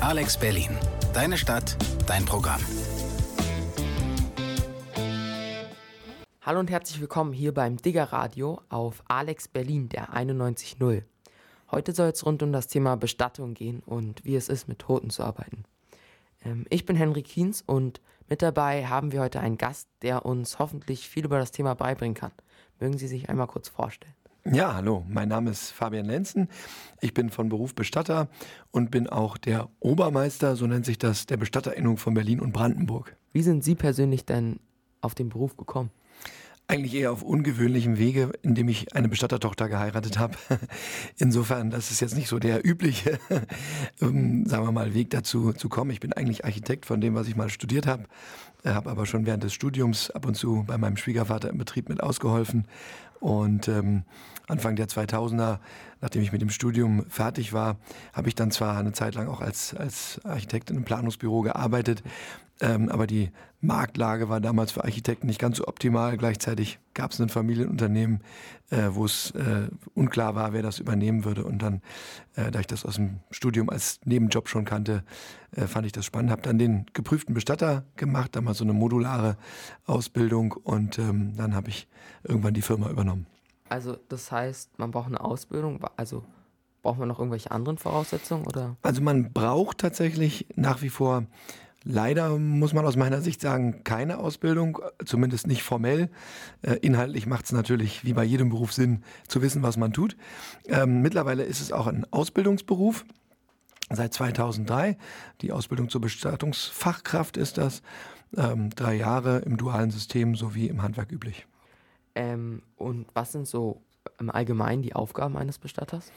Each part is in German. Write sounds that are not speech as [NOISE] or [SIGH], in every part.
Alex Berlin. Deine Stadt, dein Programm. Hallo und herzlich willkommen hier beim Digger Radio auf Alex Berlin, der 91.0. Heute soll es rund um das Thema Bestattung gehen und wie es ist, mit Toten zu arbeiten. Ähm, ich bin Henry Kiens und mit dabei haben wir heute einen Gast, der uns hoffentlich viel über das Thema beibringen kann. Mögen Sie sich einmal kurz vorstellen? Ja, hallo, mein Name ist Fabian Lenzen. Ich bin von Beruf Bestatter und bin auch der Obermeister, so nennt sich das, der Bestatterinnung von Berlin und Brandenburg. Wie sind Sie persönlich denn auf den Beruf gekommen? Eigentlich eher auf ungewöhnlichem Wege, indem ich eine Bestattertochter geheiratet habe. [LAUGHS] Insofern, das ist jetzt nicht so der übliche, [LAUGHS] ähm, sagen wir mal, Weg dazu zu kommen. Ich bin eigentlich Architekt von dem, was ich mal studiert habe, habe aber schon während des Studiums ab und zu bei meinem Schwiegervater im Betrieb mit ausgeholfen und ähm, Anfang der 2000er, nachdem ich mit dem Studium fertig war, habe ich dann zwar eine Zeit lang auch als, als Architekt in einem Planungsbüro gearbeitet, aber die Marktlage war damals für Architekten nicht ganz so optimal. Gleichzeitig gab es ein Familienunternehmen, äh, wo es äh, unklar war, wer das übernehmen würde. Und dann, äh, da ich das aus dem Studium als Nebenjob schon kannte, fand ich das spannend. Habe dann den geprüften Bestatter gemacht, damals so eine modulare Ausbildung. Und ähm, dann habe ich irgendwann die Firma übernommen. Also das heißt, man braucht eine Ausbildung, also braucht man noch irgendwelche anderen Voraussetzungen oder? Also man braucht tatsächlich nach wie vor Leider muss man aus meiner Sicht sagen, keine Ausbildung, zumindest nicht formell. Äh, inhaltlich macht es natürlich wie bei jedem Beruf Sinn, zu wissen, was man tut. Ähm, mittlerweile ist es auch ein Ausbildungsberuf. Seit 2003. Die Ausbildung zur Bestattungsfachkraft ist das. Ähm, drei Jahre im dualen System sowie im Handwerk üblich. Ähm, und was sind so im Allgemeinen die Aufgaben eines Bestatters?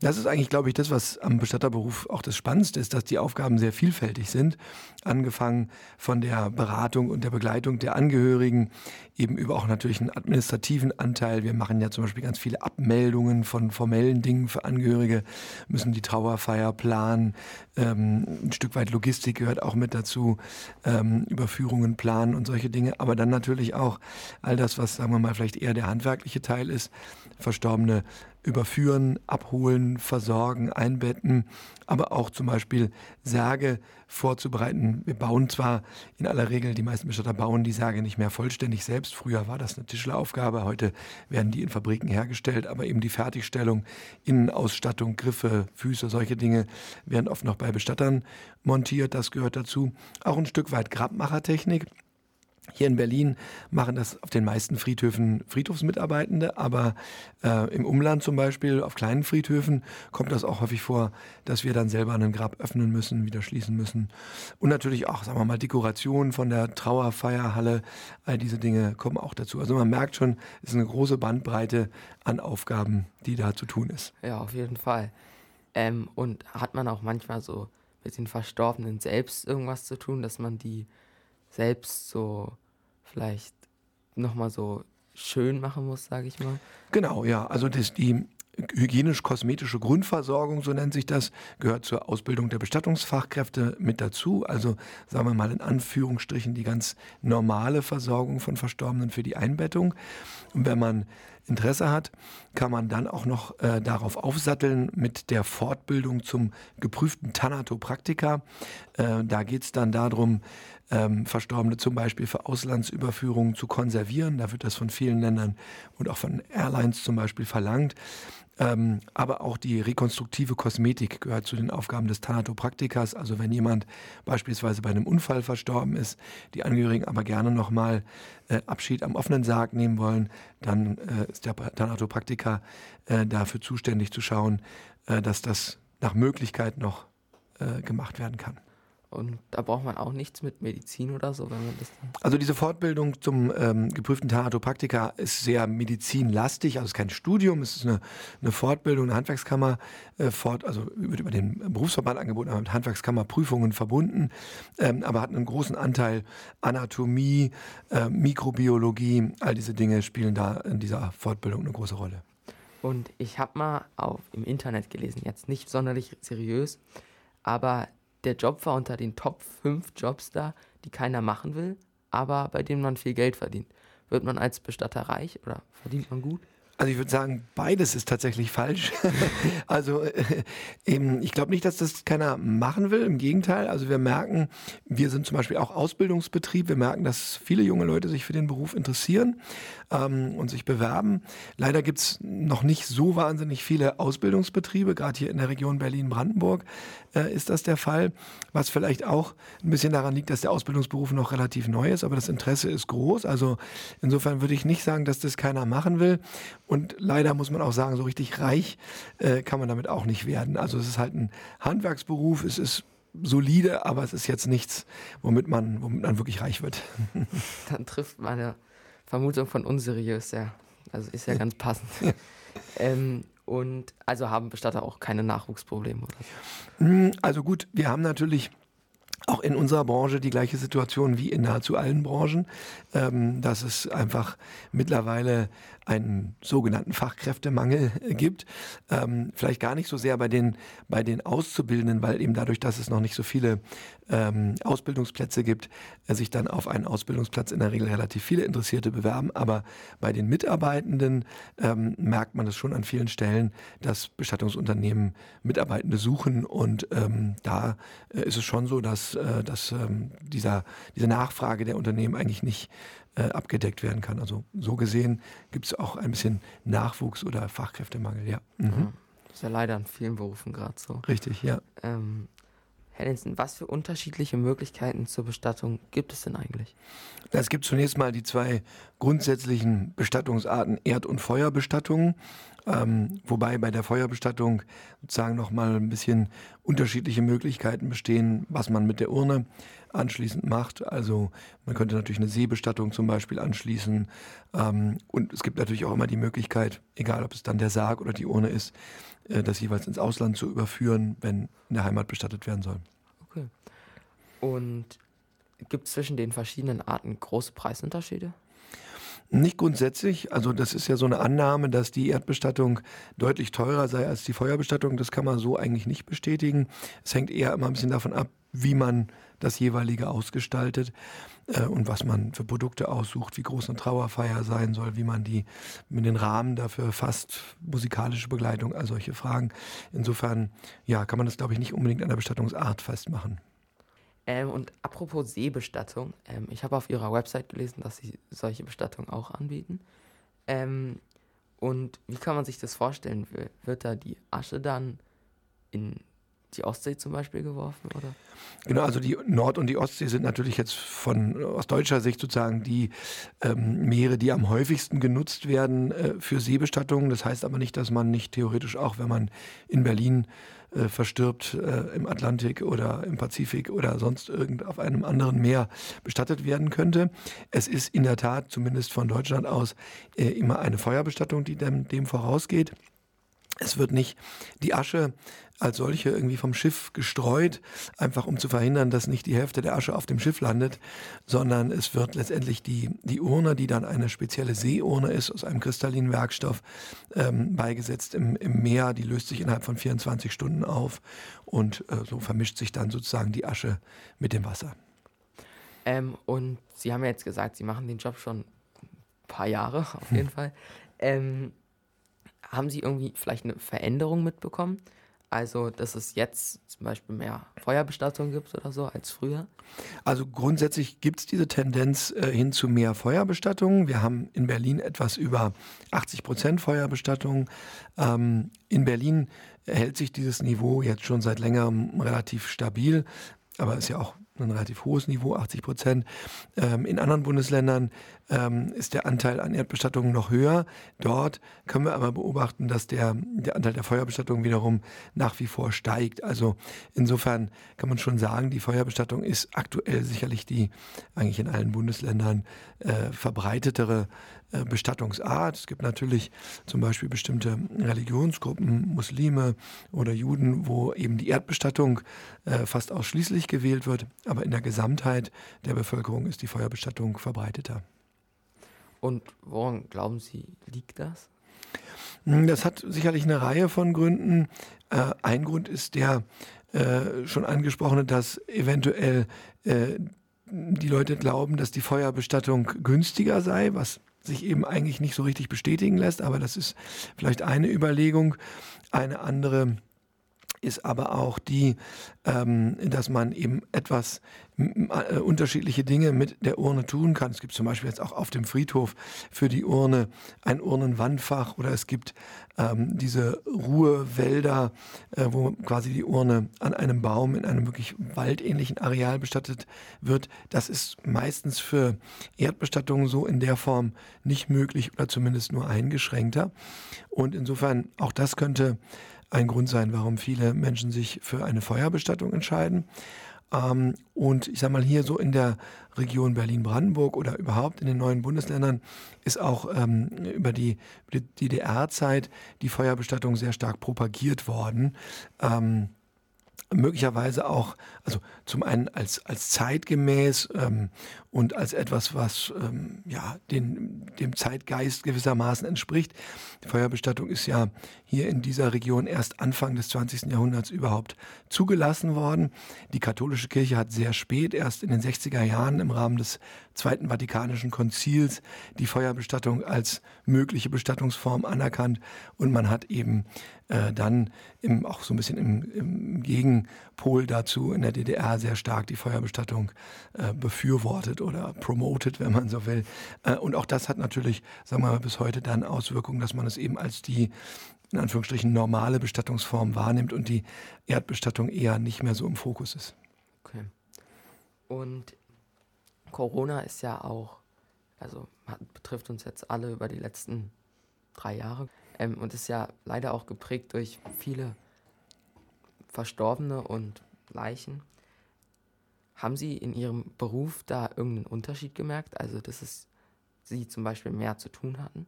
Das ist eigentlich, glaube ich, das, was am Bestatterberuf auch das Spannendste ist, dass die Aufgaben sehr vielfältig sind. Angefangen von der Beratung und der Begleitung der Angehörigen, eben über auch natürlich einen administrativen Anteil. Wir machen ja zum Beispiel ganz viele Abmeldungen von formellen Dingen für Angehörige, müssen die Trauerfeier planen, ähm, ein Stück weit Logistik gehört auch mit dazu, ähm, Überführungen planen und solche Dinge. Aber dann natürlich auch all das, was, sagen wir mal, vielleicht eher der handwerkliche Teil ist, Verstorbene überführen, abholen, versorgen, einbetten, aber auch zum Beispiel Särge vorzubereiten. Wir bauen zwar in aller Regel, die meisten Bestatter bauen die Särge nicht mehr vollständig selbst. Früher war das eine Tischleraufgabe, heute werden die in Fabriken hergestellt, aber eben die Fertigstellung, Innenausstattung, Griffe, Füße, solche Dinge werden oft noch bei Bestattern montiert. Das gehört dazu. Auch ein Stück weit Grabmachertechnik. Hier in Berlin machen das auf den meisten Friedhöfen Friedhofsmitarbeitende, aber äh, im Umland zum Beispiel, auf kleinen Friedhöfen, kommt das auch häufig vor, dass wir dann selber ein Grab öffnen müssen, wieder schließen müssen. Und natürlich auch, sagen wir mal, Dekorationen von der Trauerfeierhalle, all diese Dinge kommen auch dazu. Also man merkt schon, es ist eine große Bandbreite an Aufgaben, die da zu tun ist. Ja, auf jeden Fall. Ähm, und hat man auch manchmal so mit den Verstorbenen selbst irgendwas zu tun, dass man die selbst so vielleicht nochmal so schön machen muss, sage ich mal. Genau, ja. Also das, die hygienisch-kosmetische Grundversorgung, so nennt sich das, gehört zur Ausbildung der Bestattungsfachkräfte mit dazu. Also sagen wir mal in Anführungsstrichen die ganz normale Versorgung von Verstorbenen für die Einbettung. Und wenn man Interesse hat, kann man dann auch noch äh, darauf aufsatteln mit der Fortbildung zum geprüften Thanatopraktiker. Äh, da geht es dann darum, ähm, Verstorbene zum Beispiel für Auslandsüberführungen zu konservieren. Da wird das von vielen Ländern und auch von Airlines zum Beispiel verlangt. Ähm, aber auch die rekonstruktive Kosmetik gehört zu den Aufgaben des Thanatopraktikers. Also wenn jemand beispielsweise bei einem Unfall verstorben ist, die Angehörigen aber gerne nochmal äh, Abschied am offenen Sarg nehmen wollen, dann äh, ist der Thanatopraktiker äh, dafür zuständig zu schauen, äh, dass das nach Möglichkeit noch äh, gemacht werden kann. Und da braucht man auch nichts mit Medizin oder so, wenn man das Also diese Fortbildung zum ähm, geprüften Thanatopraktiker ist sehr medizinlastig, also es ist kein Studium, es ist eine, eine Fortbildung, eine Handwerkskammer, äh, fort, also wird über den Berufsverband angeboten, aber mit Handwerkskammerprüfungen verbunden, ähm, aber hat einen großen Anteil Anatomie, äh, Mikrobiologie, all diese Dinge spielen da in dieser Fortbildung eine große Rolle. Und ich habe mal auf, im Internet gelesen, jetzt nicht sonderlich seriös, aber der Job war unter den Top 5 Jobs da, die keiner machen will, aber bei denen man viel Geld verdient. Wird man als Bestatter reich oder verdient man gut? Also ich würde sagen, beides ist tatsächlich falsch. [LAUGHS] also äh, eben, ich glaube nicht, dass das keiner machen will. Im Gegenteil, also wir merken, wir sind zum Beispiel auch Ausbildungsbetrieb. Wir merken, dass viele junge Leute sich für den Beruf interessieren ähm, und sich bewerben. Leider gibt es noch nicht so wahnsinnig viele Ausbildungsbetriebe. Gerade hier in der Region Berlin-Brandenburg äh, ist das der Fall. Was vielleicht auch ein bisschen daran liegt, dass der Ausbildungsberuf noch relativ neu ist, aber das Interesse ist groß. Also insofern würde ich nicht sagen, dass das keiner machen will. Und leider muss man auch sagen, so richtig reich äh, kann man damit auch nicht werden. Also es ist halt ein Handwerksberuf, es ist solide, aber es ist jetzt nichts, womit man, womit man wirklich reich wird. [LAUGHS] Dann trifft meine Vermutung von unseriös, ja. Also ist ja ganz passend. ähm, und also haben Bestatter auch keine Nachwuchsprobleme oder? Hm, also gut, wir haben natürlich auch in unserer Branche die gleiche Situation wie in nahezu allen Branchen, ähm, dass es einfach mittlerweile einen sogenannten Fachkräftemangel gibt. Ähm, vielleicht gar nicht so sehr bei den, bei den Auszubildenden, weil eben dadurch, dass es noch nicht so viele ähm, Ausbildungsplätze gibt, äh, sich dann auf einen Ausbildungsplatz in der Regel relativ viele Interessierte bewerben. Aber bei den Mitarbeitenden ähm, merkt man es schon an vielen Stellen, dass Bestattungsunternehmen Mitarbeitende suchen. Und ähm, da äh, ist es schon so, dass, äh, dass ähm, dieser, diese Nachfrage der Unternehmen eigentlich nicht äh, abgedeckt werden kann. Also so gesehen gibt es auch ein bisschen Nachwuchs oder Fachkräftemangel, ja. Mhm. Das ist ja leider in vielen Berufen gerade so. Richtig, ja. Ähm, Herr Linsen, was für unterschiedliche Möglichkeiten zur Bestattung gibt es denn eigentlich? Es gibt zunächst mal die zwei grundsätzlichen Bestattungsarten Erd- und Feuerbestattung. Ähm, wobei bei der Feuerbestattung sozusagen nochmal ein bisschen unterschiedliche Möglichkeiten bestehen, was man mit der Urne anschließend macht. Also man könnte natürlich eine Seebestattung zum Beispiel anschließen. Ähm, und es gibt natürlich auch immer die Möglichkeit, egal ob es dann der Sarg oder die Urne ist, äh, das jeweils ins Ausland zu überführen, wenn in der Heimat bestattet werden soll. Okay. Und gibt es zwischen den verschiedenen Arten große Preisunterschiede? Nicht grundsätzlich. Also das ist ja so eine Annahme, dass die Erdbestattung deutlich teurer sei als die Feuerbestattung. Das kann man so eigentlich nicht bestätigen. Es hängt eher immer ein bisschen davon ab, wie man das jeweilige ausgestaltet äh, und was man für Produkte aussucht, wie groß eine Trauerfeier sein soll, wie man die mit den Rahmen dafür fasst, musikalische Begleitung, all solche Fragen. Insofern, ja, kann man das, glaube ich, nicht unbedingt an der Bestattungsart festmachen. Ähm, und apropos Seebestattung, ähm, ich habe auf ihrer Website gelesen, dass sie solche Bestattungen auch anbieten. Ähm, und wie kann man sich das vorstellen? Wird da die Asche dann in die Ostsee zum Beispiel geworfen, oder? Genau, also die Nord- und die Ostsee sind natürlich jetzt von aus deutscher Sicht sozusagen die ähm, Meere, die am häufigsten genutzt werden äh, für Seebestattungen. Das heißt aber nicht, dass man nicht theoretisch auch, wenn man in Berlin äh, verstirbt, äh, im Atlantik oder im Pazifik oder sonst irgend auf einem anderen Meer bestattet werden könnte. Es ist in der Tat, zumindest von Deutschland aus, äh, immer eine Feuerbestattung, die dem, dem vorausgeht. Es wird nicht die Asche als solche irgendwie vom Schiff gestreut, einfach um zu verhindern, dass nicht die Hälfte der Asche auf dem Schiff landet, sondern es wird letztendlich die, die Urne, die dann eine spezielle Seeurne ist, aus einem kristallinen Werkstoff, ähm, beigesetzt im, im Meer. Die löst sich innerhalb von 24 Stunden auf und äh, so vermischt sich dann sozusagen die Asche mit dem Wasser. Ähm, und Sie haben ja jetzt gesagt, Sie machen den Job schon ein paar Jahre, auf jeden hm. Fall. Ähm, haben Sie irgendwie vielleicht eine Veränderung mitbekommen? Also, dass es jetzt zum Beispiel mehr Feuerbestattung gibt oder so als früher? Also grundsätzlich gibt es diese Tendenz äh, hin zu mehr Feuerbestattung. Wir haben in Berlin etwas über 80 Prozent Feuerbestattung. Ähm, in Berlin hält sich dieses Niveau jetzt schon seit längerem relativ stabil, aber ist ja auch ein relativ hohes Niveau, 80 Prozent. Ähm, in anderen Bundesländern ähm, ist der Anteil an Erdbestattungen noch höher. Dort können wir aber beobachten, dass der, der Anteil der Feuerbestattungen wiederum nach wie vor steigt. Also insofern kann man schon sagen, die Feuerbestattung ist aktuell sicherlich die eigentlich in allen Bundesländern äh, verbreitetere äh, Bestattungsart. Es gibt natürlich zum Beispiel bestimmte Religionsgruppen, Muslime oder Juden, wo eben die Erdbestattung äh, fast ausschließlich gewählt wird, aber in der Gesamtheit der Bevölkerung ist die Feuerbestattung verbreiteter. Und woran glauben Sie, liegt das? Hm, das hat sicherlich eine Reihe von Gründen. Äh, ein Grund ist der schon angesprochene, dass eventuell die Leute glauben, dass die Feuerbestattung günstiger sei, was sich eben eigentlich nicht so richtig bestätigen lässt, aber das ist vielleicht eine Überlegung. Eine andere ist aber auch die, ähm, dass man eben etwas äh, unterschiedliche Dinge mit der Urne tun kann. Es gibt zum Beispiel jetzt auch auf dem Friedhof für die Urne ein Urnenwandfach oder es gibt ähm, diese Ruhewälder, äh, wo quasi die Urne an einem Baum in einem wirklich waldähnlichen Areal bestattet wird. Das ist meistens für Erdbestattungen so in der Form nicht möglich oder zumindest nur eingeschränkter. Und insofern auch das könnte ein Grund sein, warum viele Menschen sich für eine Feuerbestattung entscheiden. Ähm, und ich sage mal, hier so in der Region Berlin-Brandenburg oder überhaupt in den neuen Bundesländern ist auch ähm, über die, DDR-Zeit die Feuerbestattung sehr stark propagiert worden. Ähm, möglicherweise auch, also zum einen als, als zeitgemäß ähm, und als etwas, was ähm, ja, den, dem Zeitgeist gewissermaßen entspricht. Die Feuerbestattung ist ja hier in dieser Region erst Anfang des 20. Jahrhunderts überhaupt zugelassen worden. Die katholische Kirche hat sehr spät, erst in den 60er Jahren im Rahmen des Zweiten Vatikanischen Konzils, die Feuerbestattung als mögliche Bestattungsform anerkannt und man hat eben äh, dann im, auch so ein bisschen im, im, Gegenpol dazu in der DDR sehr stark die Feuerbestattung äh, befürwortet oder promoted, wenn man so will. Äh, und auch das hat natürlich, sagen wir mal, bis heute dann Auswirkungen, dass man es eben als die in Anführungsstrichen normale Bestattungsform wahrnimmt und die Erdbestattung eher nicht mehr so im Fokus ist. Okay. Und Corona ist ja auch, also hat, betrifft uns jetzt alle über die letzten drei Jahre ähm, und ist ja leider auch geprägt durch viele Verstorbene und Leichen. Haben Sie in Ihrem Beruf da irgendeinen Unterschied gemerkt? Also, dass es Sie zum Beispiel mehr zu tun hatten?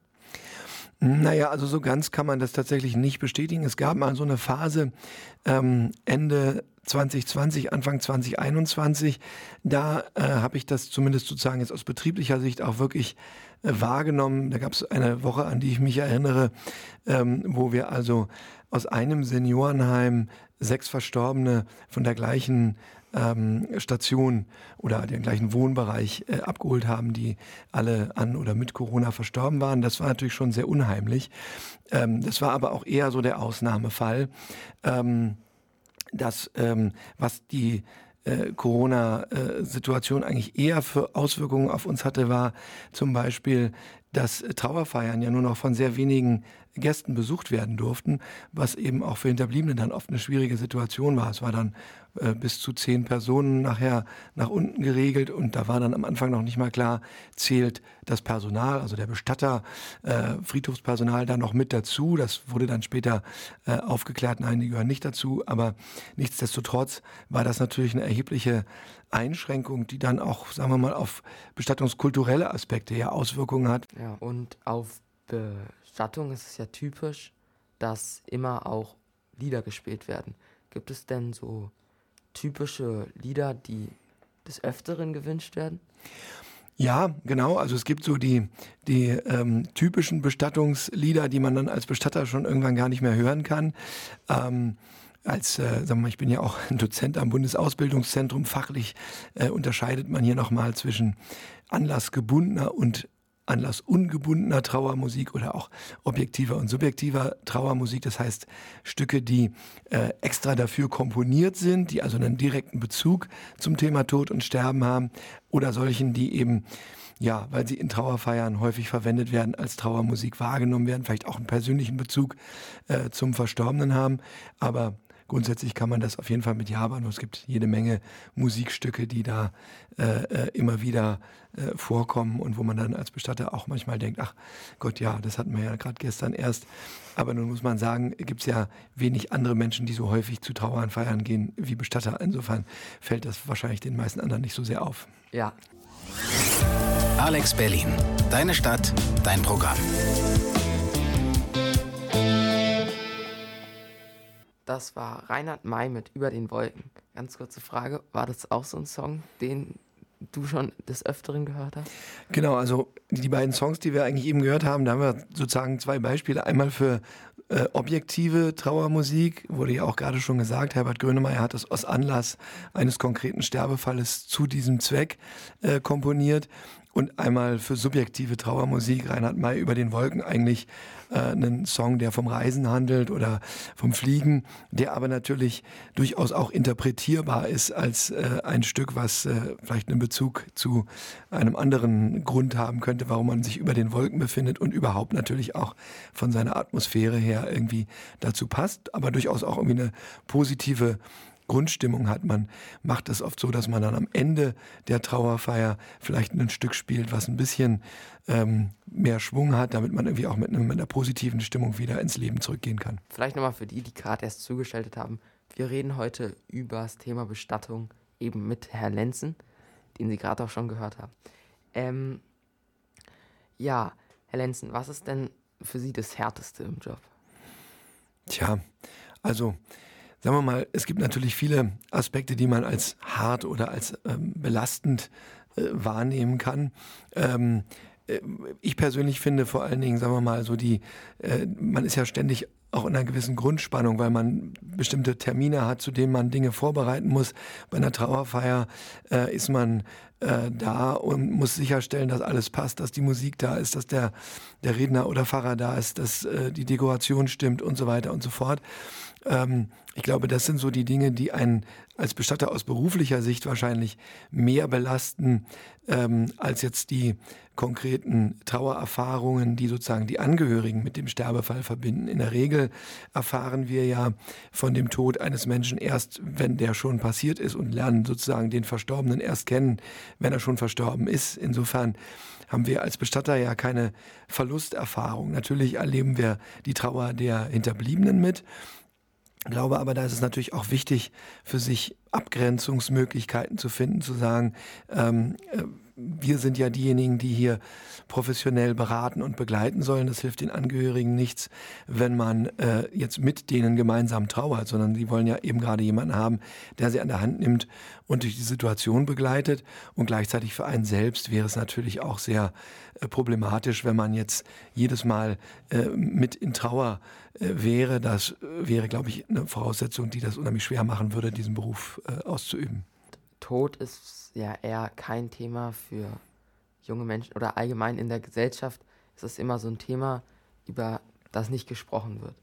Naja, also so ganz kann man das tatsächlich nicht bestätigen. Es gab mal so eine Phase ähm, Ende 2020, Anfang 2021, da äh, habe ich das zumindest sozusagen jetzt aus betrieblicher Sicht auch wirklich äh, wahrgenommen. Da gab es eine Woche, an die ich mich erinnere, ähm, wo wir also aus einem Seniorenheim sechs Verstorbene von der gleichen ähm, Station oder den gleichen Wohnbereich äh, abgeholt haben, die alle an oder mit Corona verstorben waren. Das war natürlich schon sehr unheimlich. Ähm, das war aber auch eher so der Ausnahmefall. Ähm, dass ähm, was die äh, Corona-Situation eigentlich eher für Auswirkungen auf uns hatte, war zum Beispiel, dass Trauerfeiern ja nur noch von sehr wenigen Gästen besucht werden durften, was eben auch für Hinterbliebene dann oft eine schwierige Situation war. Es war dann äh, bis zu zehn Personen nachher nach unten geregelt und da war dann am Anfang noch nicht mal klar, zählt das Personal, also der Bestatter, äh, Friedhofspersonal da noch mit dazu. Das wurde dann später äh, aufgeklärt, nein, die gehören nicht dazu, aber nichtsdestotrotz war das natürlich eine erhebliche Einschränkung, die dann auch, sagen wir mal, auf bestattungskulturelle Aspekte ja Auswirkungen hat. Ja, und auf Bestattung ist es ja typisch, dass immer auch Lieder gespielt werden. Gibt es denn so typische Lieder, die des Öfteren gewünscht werden? Ja, genau. Also es gibt so die, die ähm, typischen Bestattungslieder, die man dann als Bestatter schon irgendwann gar nicht mehr hören kann. Ähm, als, äh, sagen wir mal, ich bin ja auch ein Dozent am Bundesausbildungszentrum. Fachlich äh, unterscheidet man hier nochmal zwischen anlassgebundener und anlassungebundener Trauermusik oder auch objektiver und subjektiver Trauermusik. Das heißt Stücke, die äh, extra dafür komponiert sind, die also einen direkten Bezug zum Thema Tod und Sterben haben oder solchen, die eben ja, weil sie in Trauerfeiern häufig verwendet werden, als Trauermusik wahrgenommen werden, vielleicht auch einen persönlichen Bezug äh, zum Verstorbenen haben. Aber grundsätzlich kann man das auf jeden Fall mit Ja beantworten. Es gibt jede Menge Musikstücke, die da äh, äh, immer wieder äh, vorkommen und wo man dann als Bestatter auch manchmal denkt, ach Gott, ja, das hatten wir ja gerade gestern erst. Aber nun muss man sagen, gibt es ja wenig andere Menschen, die so häufig zu Trauernfeiern gehen wie Bestatter. Insofern fällt das wahrscheinlich den meisten anderen nicht so sehr auf. Ja. Alex Berlin. Deine Stadt, dein Programm. Das war Reinhard May mit Über den Wolken. Ganz kurze Frage, war das auch so ein Song, den du schon des Öfteren gehört hast? Genau, also die beiden Songs, die wir eigentlich eben gehört haben, da haben wir sozusagen zwei Beispiele. Einmal für äh, objektive Trauermusik, wurde ja auch gerade schon gesagt, Herbert Grönemeyer hat das aus Anlass eines konkreten Sterbefalles zu diesem Zweck äh, komponiert. Und einmal für subjektive Trauermusik Reinhard May über den Wolken eigentlich äh, einen Song, der vom Reisen handelt oder vom Fliegen, der aber natürlich durchaus auch interpretierbar ist als äh, ein Stück, was äh, vielleicht einen Bezug zu einem anderen Grund haben könnte, warum man sich über den Wolken befindet und überhaupt natürlich auch von seiner Atmosphäre her irgendwie dazu passt, aber durchaus auch irgendwie eine positive Grundstimmung hat. Man macht es oft so, dass man dann am Ende der Trauerfeier vielleicht ein Stück spielt, was ein bisschen ähm, mehr Schwung hat, damit man irgendwie auch mit, mit einer positiven Stimmung wieder ins Leben zurückgehen kann. Vielleicht nochmal für die, die gerade erst zugeschaltet haben. Wir reden heute über das Thema Bestattung eben mit Herrn Lenzen, den Sie gerade auch schon gehört haben. Ähm, ja, Herr Lenzen, was ist denn für Sie das Härteste im Job? Tja, also sagen wir mal, es gibt natürlich viele Aspekte, die man als hart oder als ähm, belastend äh, wahrnehmen kann. Ähm, äh, ich persönlich finde vor allen Dingen, sagen wir mal, so die, äh, man ist ja ständig auch in einer gewissen Grundspannung, weil man bestimmte Termine hat, zu denen man Dinge vorbereiten muss. Bei einer Trauerfeier äh, ist man äh, da und muss sicherstellen, dass alles passt, dass die Musik da ist, dass der, der Redner oder Pfarrer da ist, dass äh, die Dekoration stimmt und so weiter und so fort. Ähm, ich glaube, das sind so die Dinge, die einen als Bestatter aus beruflicher Sicht wahrscheinlich mehr belasten ähm, als jetzt die konkreten Trauererfahrungen, die sozusagen die Angehörigen mit dem Sterbefall verbinden. In der Regel erfahren wir ja von dem Tod eines Menschen erst, wenn der schon passiert ist und lernen sozusagen den Verstorbenen erst kennen, wenn er schon verstorben ist. Insofern haben wir als Bestatter ja keine Verlusterfahrung. Natürlich erleben wir die Trauer der Hinterbliebenen mit glaube aber, da ist es natürlich auch wichtig, für sich Abgrenzungsmöglichkeiten zu finden, zu sagen, ähm, äh, wir sind ja diejenigen, die hier professionell beraten und begleiten sollen. Das hilft den Angehörigen nichts, wenn man äh, jetzt mit denen gemeinsam trauert, sondern sie wollen ja eben gerade jemanden haben, der sie an der Hand nimmt und durch die Situation begleitet. Und gleichzeitig für einen selbst wäre es natürlich auch sehr äh, problematisch, wenn man jetzt jedes Mal äh, mit in Trauer äh, wäre. Das äh, wäre, glaube ich, eine Voraussetzung, die das unheimlich schwer machen würde, diesen Beruf äh, auszuüben. Tod ist ja eher kein Thema für junge Menschen oder allgemein in der Gesellschaft ist es immer so ein Thema, über das nicht gesprochen wird.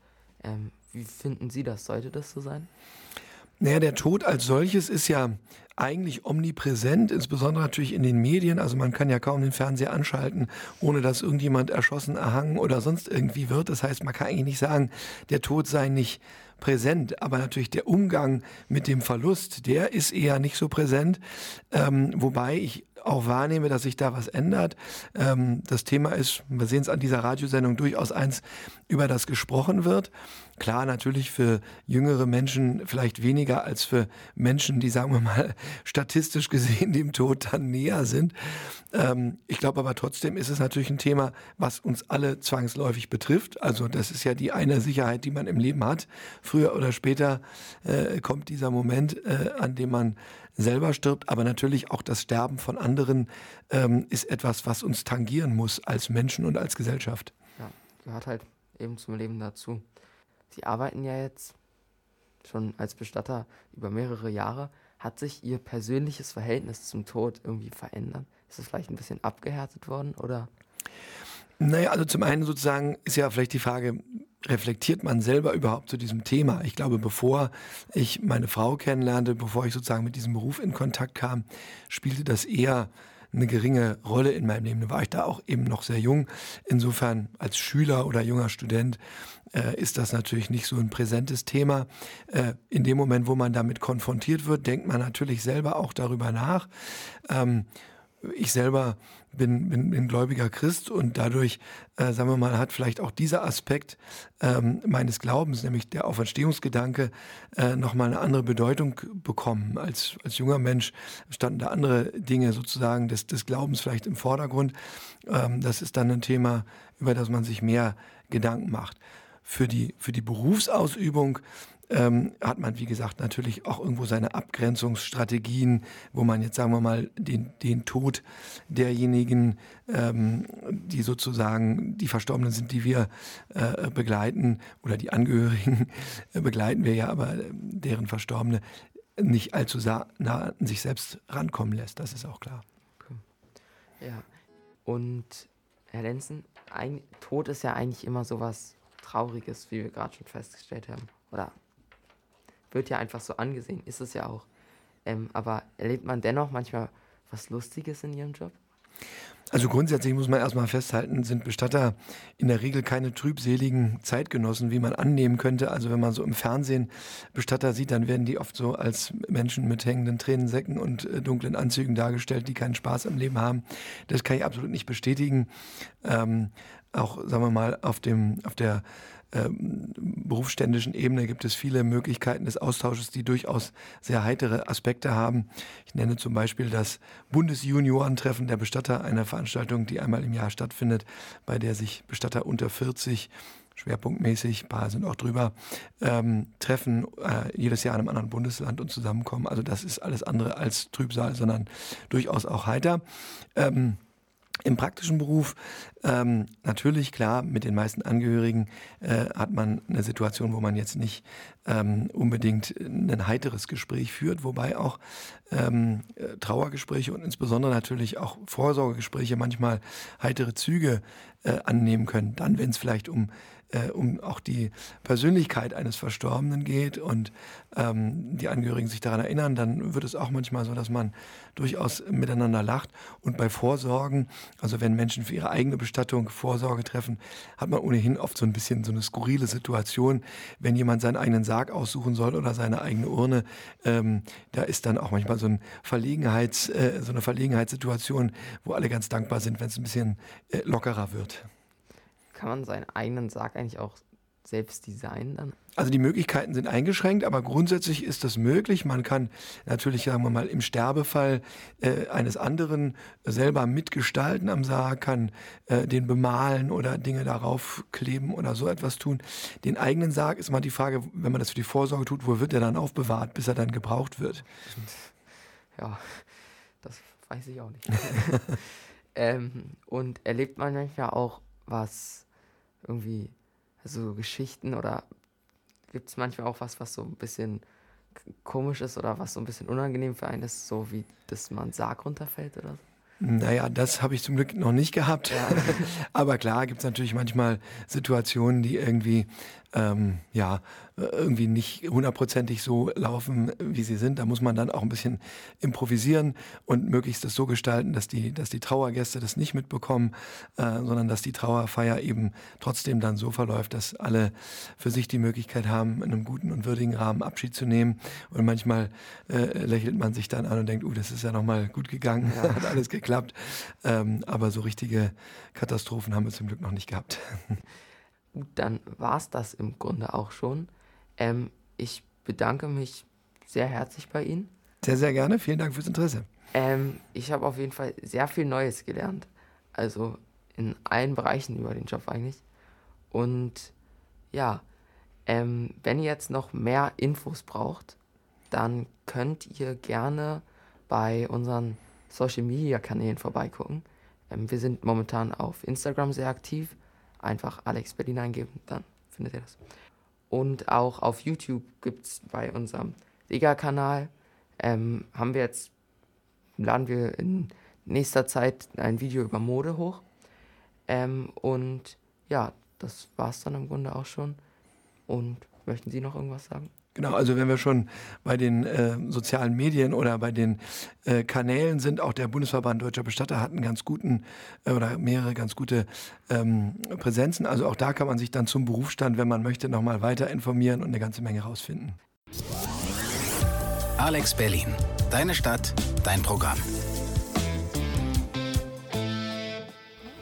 Ähm, wie finden Sie das? Sollte das so sein? Naja, der Tod als solches ist ja eigentlich omnipräsent, insbesondere natürlich in den Medien. Also man kann ja kaum den Fernseher anschalten, ohne dass irgendjemand erschossen, erhangen oder sonst irgendwie wird. Das heißt, man kann eigentlich nicht sagen, der Tod sei nicht präsent. Aber natürlich der Umgang mit dem Verlust, der ist eher nicht so präsent. Ähm, wobei ich auch wahrnehme, dass sich da was ändert. Ähm, das Thema ist, wir sehen es an dieser Radiosendung, durchaus eins, über das gesprochen wird. Klar, natürlich für jüngere Menschen vielleicht weniger als für Menschen, die, sagen wir mal, [LAUGHS] statistisch gesehen dem Tod dann näher sind. Ähm, ich glaube aber trotzdem ist es natürlich ein Thema, was uns alle zwangsläufig betrifft. Also das ist ja die eine Sicherheit, die man im Leben hat. Früher oder später äh, kommt dieser Moment, äh, an dem man selber stirbt, aber natürlich auch das Sterben von anderen ähm, ist etwas, was uns tangieren muss als Menschen und als Gesellschaft. Ja, gehört halt eben zum Leben dazu. Sie arbeiten ja jetzt schon als Bestatter über mehrere Jahre. Hat sich Ihr persönliches Verhältnis zum Tod irgendwie verändert? Ist es vielleicht ein bisschen abgehärtet worden oder? Naja, also zum einen sozusagen ist ja vielleicht die Frage, reflektiert man selber überhaupt zu diesem Thema? Ich glaube, bevor ich meine Frau kennenlernte, bevor ich sozusagen mit diesem Beruf in Kontakt kam, spielte das eher eine geringe Rolle in meinem Leben. Da war ich da auch eben noch sehr jung. Insofern als Schüler oder junger Student äh, ist das natürlich nicht so ein präsentes Thema. Äh, in dem Moment, wo man damit konfrontiert wird, denkt man natürlich selber auch darüber nach. Ähm, ich selber bin, bin, bin gläubiger Christ und dadurch, äh, sagen wir mal, hat vielleicht auch dieser Aspekt ähm, meines Glaubens, nämlich der Auferstehungsgedanke, äh, nochmal eine andere Bedeutung bekommen. Als, als junger Mensch standen da andere Dinge sozusagen des, des Glaubens vielleicht im Vordergrund. Ähm, das ist dann ein Thema, über das man sich mehr Gedanken macht. Für die, für die Berufsausübung ähm, hat man, wie gesagt, natürlich auch irgendwo seine Abgrenzungsstrategien, wo man jetzt, sagen wir mal, den, den Tod derjenigen, ähm, die sozusagen die Verstorbenen sind, die wir äh, begleiten, oder die Angehörigen [LAUGHS] äh, begleiten wir ja, aber äh, deren Verstorbene nicht allzu nah an sich selbst rankommen lässt. Das ist auch klar. Ja, Und Herr Lenzen, Tod ist ja eigentlich immer so was Trauriges, wie wir gerade schon festgestellt haben. Oder wird ja einfach so angesehen, ist es ja auch. Ähm, aber erlebt man dennoch manchmal was Lustiges in Ihrem Job? Also grundsätzlich muss man erstmal festhalten, sind Bestatter in der Regel keine trübseligen Zeitgenossen, wie man annehmen könnte. Also wenn man so im Fernsehen Bestatter sieht, dann werden die oft so als Menschen mit hängenden Tränensäcken und äh, dunklen Anzügen dargestellt, die keinen Spaß am Leben haben. Das kann ich absolut nicht bestätigen. Ähm, auch, sagen wir mal, auf, dem, auf der ähm, berufsständischen Ebene gibt es viele Möglichkeiten des Austausches, die durchaus sehr heitere Aspekte haben. Ich nenne zum Beispiel das Bundesjuniorentreffen der Bestatter, eine Veranstaltung, die einmal im Jahr stattfindet, bei der sich Bestatter unter 40 schwerpunktmäßig, ein paar sind auch drüber, ähm, treffen, äh, jedes Jahr in einem anderen Bundesland und zusammenkommen. Also das ist alles andere als Trübsal, sondern durchaus auch heiter. Ähm, im praktischen Beruf ähm, natürlich klar mit den meisten Angehörigen äh, hat man eine Situation, wo man jetzt nicht ähm, unbedingt ein heiteres Gespräch führt, wobei auch ähm, äh, Trauergespräche und insbesondere natürlich auch Vorsorgegespräche manchmal heitere Züge äh, annehmen können. Dann, wenn es vielleicht um äh, um auch die Persönlichkeit eines Verstorbenen geht und ähm, die Angehörigen sich daran erinnern, dann wird es auch manchmal so, dass man durchaus miteinander lacht. Und bei Vorsorgen, also wenn Menschen für ihre eigene Bestattung Vorsorge treffen, hat man ohnehin oft so ein bisschen so eine skurrile Situation, wenn jemand seinen eigenen Sarg aussuchen soll oder seine eigene Urne. Ähm, da ist dann auch manchmal so, ein Verlegenheits, äh, so eine Verlegenheitssituation, wo alle ganz dankbar sind, wenn es ein bisschen äh, lockerer wird kann man seinen eigenen Sarg eigentlich auch selbst designen dann? Also die Möglichkeiten sind eingeschränkt, aber grundsätzlich ist das möglich. Man kann natürlich, sagen wir mal, im Sterbefall äh, eines anderen selber mitgestalten am Sarg, kann äh, den bemalen oder Dinge darauf kleben oder so etwas tun. Den eigenen Sarg ist mal die Frage, wenn man das für die Vorsorge tut, wo wird er dann aufbewahrt, bis er dann gebraucht wird? Ja, das weiß ich auch nicht. [LAUGHS] ähm, und erlebt man manchmal auch was irgendwie, also Geschichten oder gibt es manchmal auch was, was so ein bisschen komisch ist oder was so ein bisschen unangenehm für einen ist, so wie, dass man Sarg runterfällt oder so? Naja, das habe ich zum Glück noch nicht gehabt. Ja. [LAUGHS] Aber klar gibt es natürlich manchmal Situationen, die irgendwie ähm, ja, irgendwie nicht hundertprozentig so laufen, wie sie sind. Da muss man dann auch ein bisschen improvisieren und möglichst das so gestalten, dass die, dass die Trauergäste das nicht mitbekommen, äh, sondern dass die Trauerfeier eben trotzdem dann so verläuft, dass alle für sich die Möglichkeit haben, in einem guten und würdigen Rahmen Abschied zu nehmen. Und manchmal äh, lächelt man sich dann an und denkt, uh, das ist ja nochmal gut gegangen, ja. [LAUGHS] hat alles geklappt. Ähm, aber so richtige Katastrophen haben wir zum Glück noch nicht gehabt. [LAUGHS] Gut, dann war es das im Grunde auch schon. Ähm, ich bedanke mich sehr herzlich bei Ihnen. Sehr, sehr gerne. Vielen Dank fürs Interesse. Ähm, ich habe auf jeden Fall sehr viel Neues gelernt. Also in allen Bereichen über den Job eigentlich. Und ja, ähm, wenn ihr jetzt noch mehr Infos braucht, dann könnt ihr gerne bei unseren Social Media Kanälen vorbeigucken. Ähm, wir sind momentan auf Instagram sehr aktiv einfach Alex Berlin eingeben, dann findet ihr das. Und auch auf YouTube gibt es bei unserem Liga-Kanal, ähm, haben wir jetzt, laden wir in nächster Zeit ein Video über Mode hoch. Ähm, und ja, das war es dann im Grunde auch schon. Und möchten Sie noch irgendwas sagen? Genau, also wenn wir schon bei den äh, sozialen Medien oder bei den äh, Kanälen sind, auch der Bundesverband Deutscher Bestatter hat einen ganz guten äh, oder mehrere ganz gute ähm, Präsenzen. Also auch da kann man sich dann zum Berufsstand, wenn man möchte, nochmal weiter informieren und eine ganze Menge rausfinden. Alex Berlin, deine Stadt, dein Programm.